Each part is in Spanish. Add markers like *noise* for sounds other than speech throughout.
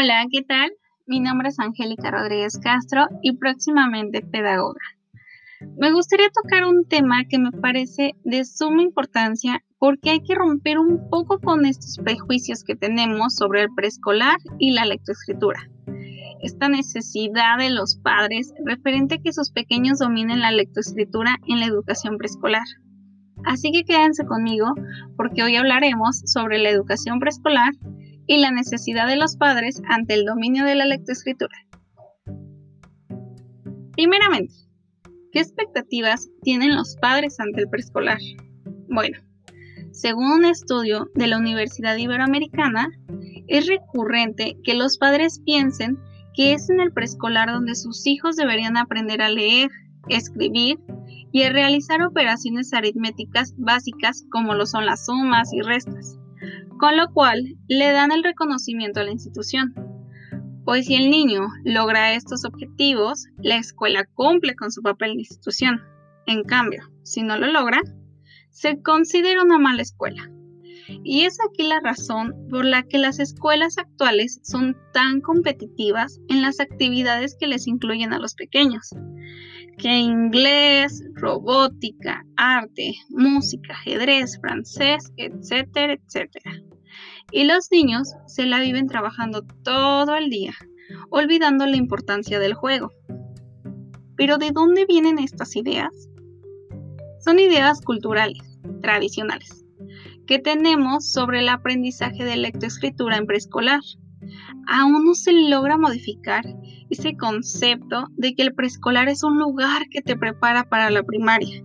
Hola, ¿qué tal? Mi nombre es Angélica Rodríguez Castro y próximamente pedagoga. Me gustaría tocar un tema que me parece de suma importancia porque hay que romper un poco con estos prejuicios que tenemos sobre el preescolar y la lectoescritura. Esta necesidad de los padres referente a que sus pequeños dominen la lectoescritura en la educación preescolar. Así que quédense conmigo porque hoy hablaremos sobre la educación preescolar y la necesidad de los padres ante el dominio de la lectoescritura. Primeramente, ¿qué expectativas tienen los padres ante el preescolar? Bueno, según un estudio de la Universidad Iberoamericana, es recurrente que los padres piensen que es en el preescolar donde sus hijos deberían aprender a leer, escribir y a realizar operaciones aritméticas básicas como lo son las sumas y restas con lo cual le dan el reconocimiento a la institución. Pues si el niño logra estos objetivos, la escuela cumple con su papel de institución. En cambio, si no lo logra, se considera una mala escuela. Y es aquí la razón por la que las escuelas actuales son tan competitivas en las actividades que les incluyen a los pequeños, que inglés, robótica, arte, música, ajedrez, francés, etcétera, etcétera. Y los niños se la viven trabajando todo el día, olvidando la importancia del juego. Pero ¿de dónde vienen estas ideas? Son ideas culturales, tradicionales, que tenemos sobre el aprendizaje de lectoescritura en preescolar. Aún no se logra modificar ese concepto de que el preescolar es un lugar que te prepara para la primaria.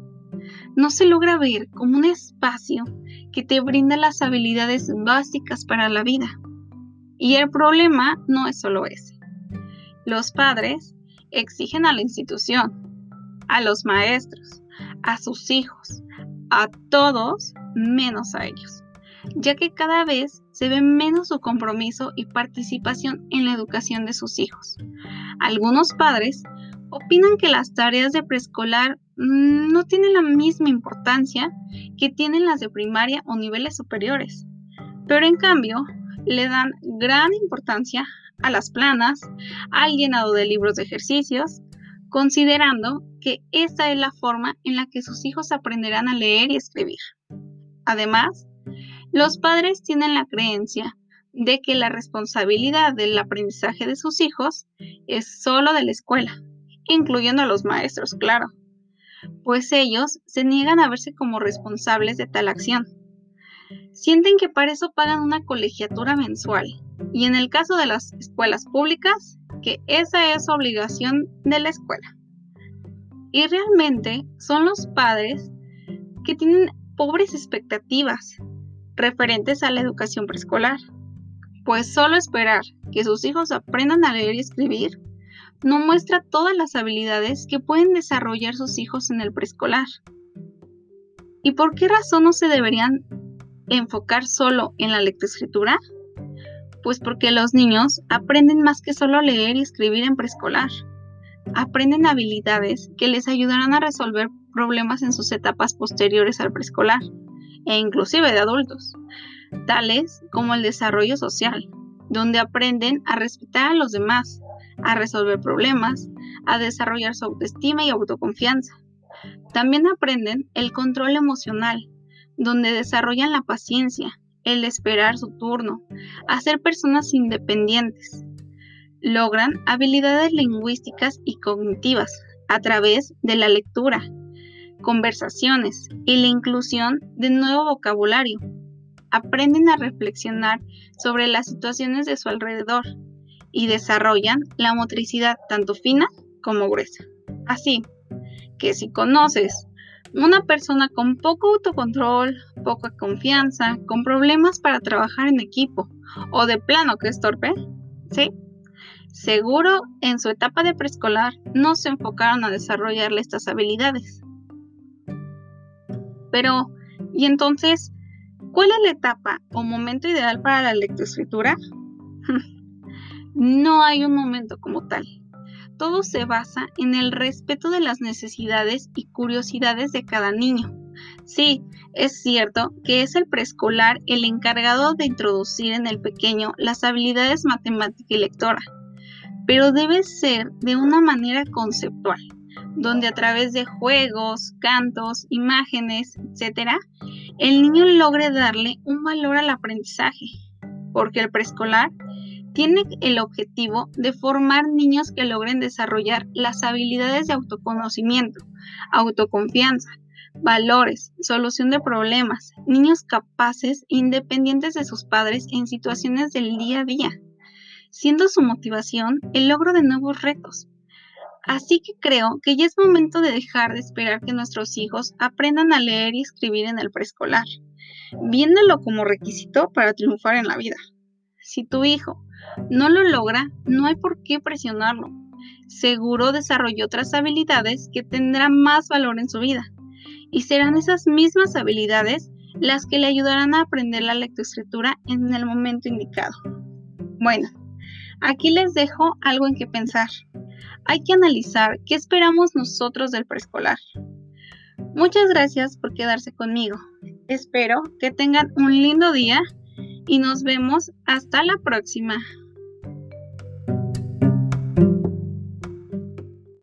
No se logra ver como un espacio que te brinda las habilidades básicas para la vida. Y el problema no es solo ese. Los padres exigen a la institución, a los maestros, a sus hijos, a todos menos a ellos, ya que cada vez se ve menos su compromiso y participación en la educación de sus hijos. Algunos padres opinan que las tareas de preescolar mm, no tienen la misma importancia que tienen las de primaria o niveles superiores, pero en cambio le dan gran importancia a las planas, al llenado de libros de ejercicios, considerando que esta es la forma en la que sus hijos aprenderán a leer y escribir. Además, los padres tienen la creencia de que la responsabilidad del aprendizaje de sus hijos es solo de la escuela incluyendo a los maestros, claro, pues ellos se niegan a verse como responsables de tal acción. Sienten que para eso pagan una colegiatura mensual y en el caso de las escuelas públicas, que esa es obligación de la escuela. Y realmente son los padres que tienen pobres expectativas referentes a la educación preescolar, pues solo esperar que sus hijos aprendan a leer y escribir no muestra todas las habilidades que pueden desarrollar sus hijos en el preescolar. ¿Y por qué razón no se deberían enfocar solo en la lectoescritura? Pues porque los niños aprenden más que solo leer y escribir en preescolar. Aprenden habilidades que les ayudarán a resolver problemas en sus etapas posteriores al preescolar e inclusive de adultos, tales como el desarrollo social, donde aprenden a respetar a los demás, a resolver problemas, a desarrollar su autoestima y autoconfianza. También aprenden el control emocional, donde desarrollan la paciencia, el esperar su turno, a ser personas independientes. Logran habilidades lingüísticas y cognitivas a través de la lectura, conversaciones y la inclusión de nuevo vocabulario. Aprenden a reflexionar sobre las situaciones de su alrededor, y desarrollan la motricidad tanto fina como gruesa. Así que si conoces una persona con poco autocontrol, poca confianza, con problemas para trabajar en equipo o de plano que es torpe, ¿sí? Seguro en su etapa de preescolar no se enfocaron a desarrollarle estas habilidades. Pero, ¿y entonces cuál es la etapa o momento ideal para la lectoescritura? *laughs* No hay un momento como tal. Todo se basa en el respeto de las necesidades y curiosidades de cada niño. Sí, Es cierto que es el preescolar el encargado de introducir en el pequeño las habilidades matemática y lectora, pero debe ser de una manera conceptual, donde a través de juegos, cantos, imágenes, etc., el niño logre darle un valor al aprendizaje, porque el preescolar tiene el objetivo de formar niños que logren desarrollar las habilidades de autoconocimiento, autoconfianza, valores, solución de problemas, niños capaces, independientes de sus padres en situaciones del día a día, siendo su motivación el logro de nuevos retos. Así que creo que ya es momento de dejar de esperar que nuestros hijos aprendan a leer y escribir en el preescolar, viéndolo como requisito para triunfar en la vida. Si tu hijo no lo logra, no hay por qué presionarlo. Seguro desarrolló otras habilidades que tendrán más valor en su vida y serán esas mismas habilidades las que le ayudarán a aprender la lectoescritura en el momento indicado. Bueno, aquí les dejo algo en que pensar. Hay que analizar qué esperamos nosotros del preescolar. Muchas gracias por quedarse conmigo. Espero que tengan un lindo día y nos vemos hasta la próxima.